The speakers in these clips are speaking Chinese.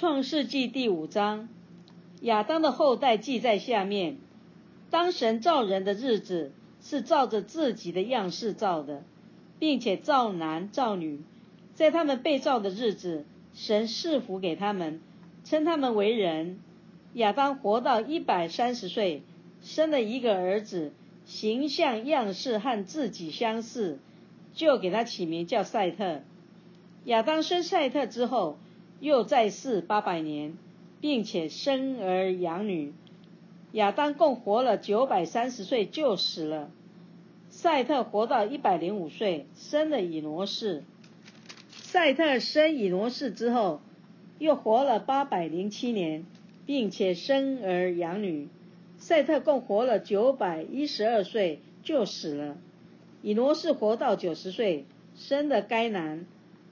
创世纪第五章，亚当的后代记在下面。当神造人的日子，是照着自己的样式造的，并且造男造女。在他们被造的日子，神赐福给他们，称他们为人。亚当活到一百三十岁，生了一个儿子，形象样式和自己相似，就给他起名叫赛特。亚当生赛特之后，又在世八百年，并且生儿养女。亚当共活了九百三十岁就死了。赛特活到一百零五岁，生了以挪士。赛特生以挪士之后，又活了八百零七年，并且生儿养女。赛特共活了九百一十二岁就死了。以挪士活到九十岁，生了该男。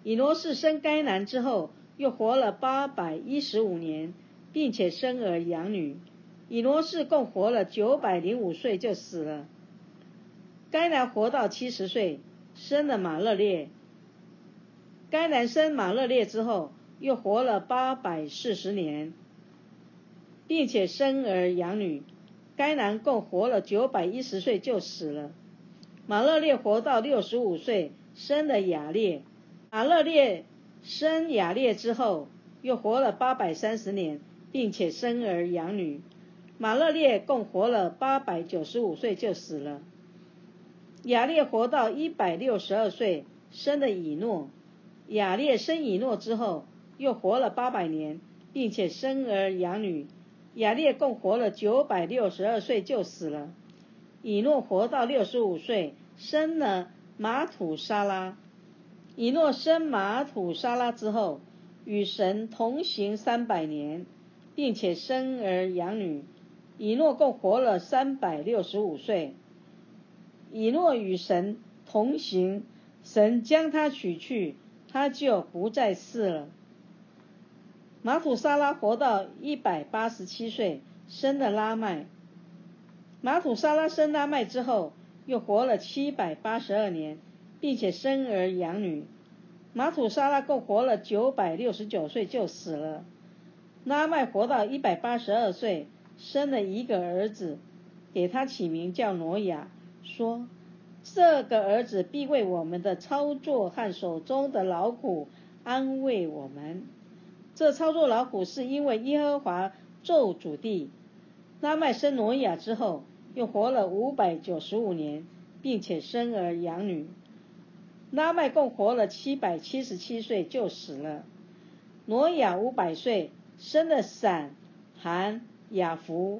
以挪士生该男之后，又活了八百一十五年，并且生儿养女。以挪士共活了九百零五岁就死了。该男活到七十岁，生了马勒列。该男生马勒列之后，又活了八百四十年，并且生儿养女。该男共活了九百一十岁就死了。马勒列活到六十五岁，生了雅列。马勒列生雅列之后，又活了八百三十年，并且生儿养女。马勒列共活了八百九十五岁就死了。雅列活到一百六十二岁，生了以诺。雅列生以诺之后，又活了八百年，并且生儿养女。雅列共活了九百六十二岁就死了。以诺活到六十五岁，生了马土沙拉。以诺生马土沙拉之后，与神同行三百年，并且生儿养女。以诺共活了三百六十五岁。以诺与神同行，神将他取去，他就不再世了。马土沙拉活到一百八十七岁，生了拉麦。马土沙拉生拉麦之后，又活了七百八十二年。并且生儿养女，马土沙拉共活了九百六十九岁就死了。拉麦活到一百八十二岁，生了一个儿子，给他起名叫挪亚，说这个儿子必为我们的操作和手中的劳苦安慰我们。这操作劳苦是因为耶和华咒诅地。拉麦生挪亚之后，又活了五百九十五年，并且生儿养女。拉麦共活了七百七十七岁就死了。挪亚五百岁，生了闪、含、雅福。